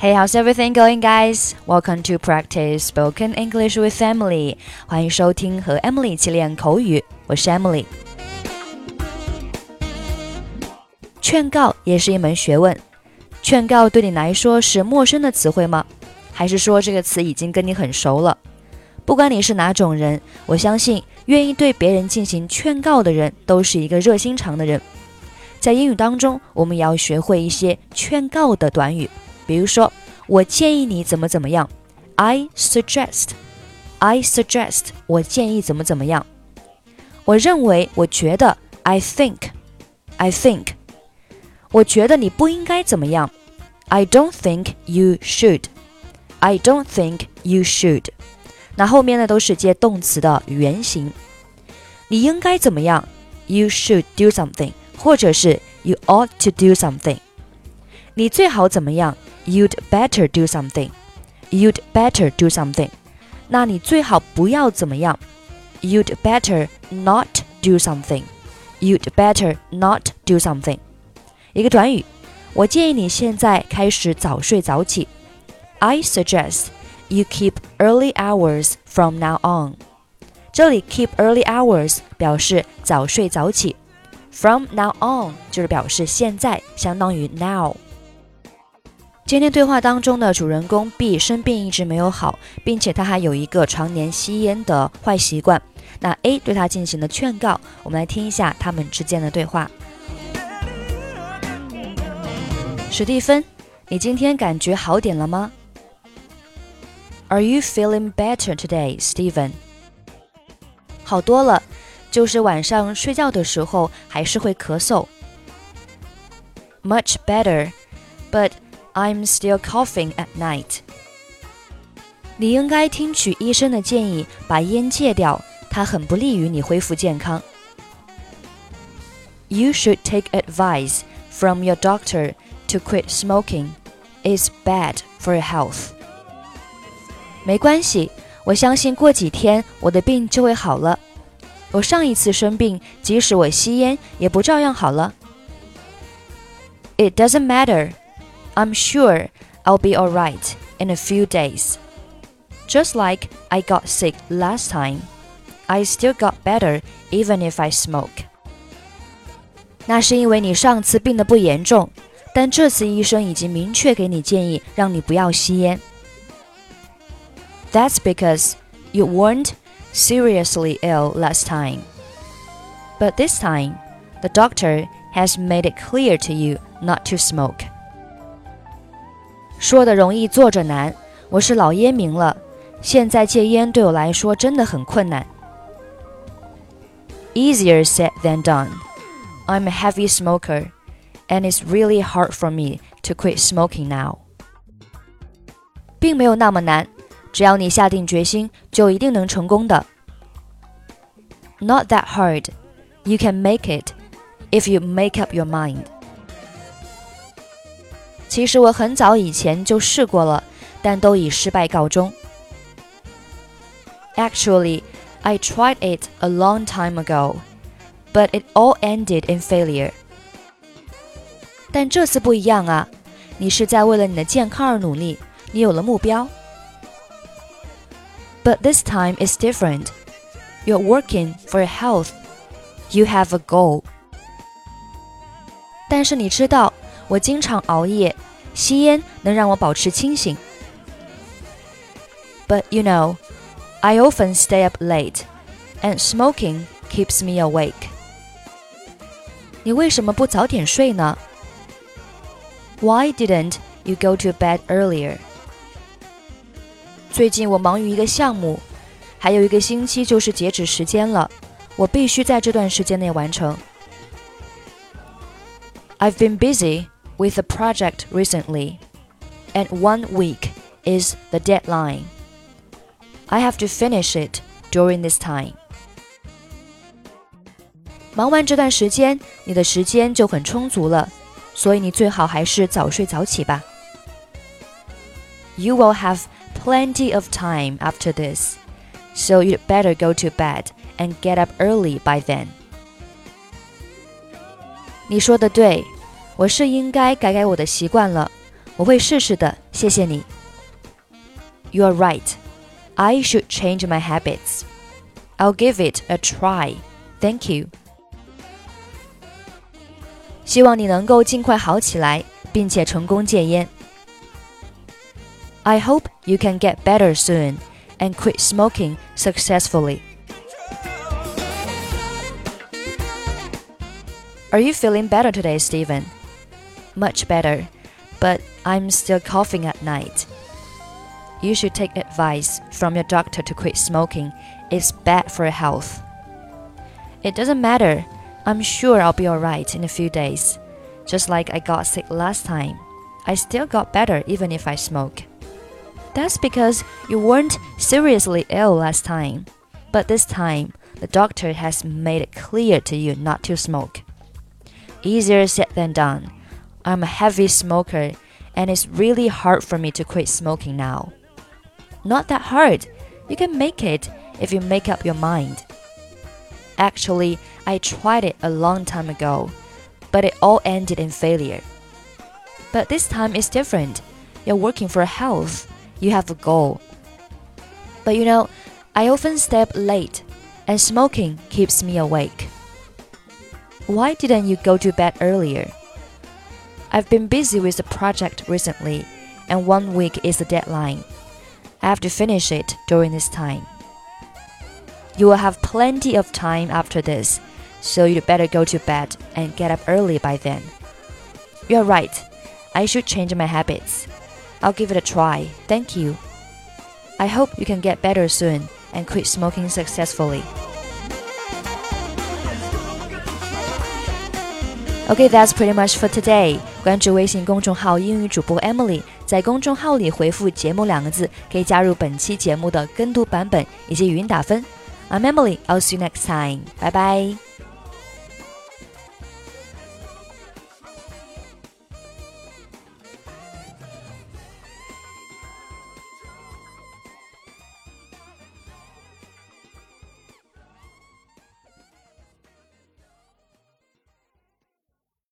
Hey, how's everything going, guys? Welcome to practice spoken English with Emily. 欢迎收听和 Emily 一起练口语，我是 Emily。劝告也是一门学问。劝告对你来说是陌生的词汇吗？还是说这个词已经跟你很熟了？不管你是哪种人，我相信愿意对别人进行劝告的人都是一个热心肠的人。在英语当中，我们也要学会一些劝告的短语。比如说，我建议你怎么怎么样，I suggest，I suggest，我建议怎么怎么样。我认为，我觉得，I think，I think，我觉得你不应该怎么样，I don't think you should，I don't think you should。那后面呢都是接动词的原形。你应该怎么样，You should do something，或者是 You ought to do something。你最好怎么样 ？You'd better do something. You'd better do something. 那你最好不要怎么样？You'd better not do something. You'd better not do something. 一个短语，我建议你现在开始早睡早起。I suggest you keep early hours from now on. 这里 keep early hours 表示早睡早起，from now on 就是表示现在，相当于 now。 今天对话当中的主人公 B 生病一直没有好，并且他还有一个常年吸烟的坏习惯。那 A 对他进行了劝告，我们来听一下他们之间的对话。史蒂芬，你今天感觉好点了吗？Are you feeling better today, Stephen？好多了，就是晚上睡觉的时候还是会咳嗽。Much better, but I'm still coughing at night. 你应该听取医生的建议，把烟戒掉，它很不利于你恢复健康。You should take advice from your doctor to quit smoking. It's bad for your health. 没关系，我相信过几天我的病就会好了。我上一次生病，即使我吸烟，也不照样好了。It doesn't matter. I'm sure I'll be alright in a few days. Just like I got sick last time, I still got better even if I smoke. 那是因为你上次病得不严重，但这次医生已经明确给你建议，让你不要吸烟。That's because you weren't seriously ill last time. But this time, the doctor has made it clear to you not to smoke. 说的容易，做着难。我是老烟民了，现在戒烟对我来说真的很困难。Easier said than done. I'm a heavy smoker, and it's really hard for me to quit smoking now. 并没有那么难，只要你下定决心，就一定能成功的。Not that hard. You can make it if you make up your mind. 其实我很早以前就试过了，但都以失败告终。Actually, I tried it a long time ago, but it all ended in failure. 但这次不一样啊！你是在为了你的健康而努力，你有了目标。But this time is different. You're working for your health. You have a goal. 但是你知道。 我经常熬夜，吸烟能让我保持清醒。But you know, I often stay up late, and smoking keeps me awake. 你为什么不早点睡呢？Why didn't you go to bed earlier? 最近我忙于一个项目，还有一个星期就是截止时间了，我必须在这段时间内完成。I've been busy with a project recently, and one week is the deadline. I have to finish it during this time. 忙完这段时间，你的时间就很充足了，所以你最好还是早睡早起吧。You will have plenty of time after this, so you'd better go to bed and get up early by then. 你说的对。 我是应该改改我的习惯了，我会试试的，谢谢你。You're right. I should change my habits. I'll give it a try. Thank you. 希望你能够尽快好起来，并且成功戒烟。I hope you can get better soon and quit smoking successfully. Are you feeling better today, Steven? Much better, but I'm still coughing at night. You should take advice from your doctor to quit smoking. It's bad for your health. It doesn't matter. I'm sure I'll be alright in a few days. Just like I got sick last time. I still got better even if I smoke. That's because you weren't seriously ill last time. But this time, the doctor has made it clear to you not to smoke. Easier said than done. I'm a heavy smoker, and it's really hard for me to quit smoking now. Not that hard. You can make it if you make up your mind. Actually, I tried it a long time ago, but it all ended in failure. But this time it's different. You're working for health, you have a goal. But you know, I often stay up late, and smoking keeps me awake. Why didn't you go to bed earlier? I've been busy with a project recently, and one week is the deadline. I have to finish it during this time. You will have plenty of time after this, so you'd better go to bed and get up early by then. You're right, I should change my habits. I'll give it a try, thank you. I hope you can get better soon and quit smoking successfully. Okay, that's pretty much for today. 关注微信公众号“英语主播 Emily”，在公众号里回复“节目”两个字，可以加入本期节目的跟读版本以及语音打分。I'm Emily. I'll see you next time. Bye bye.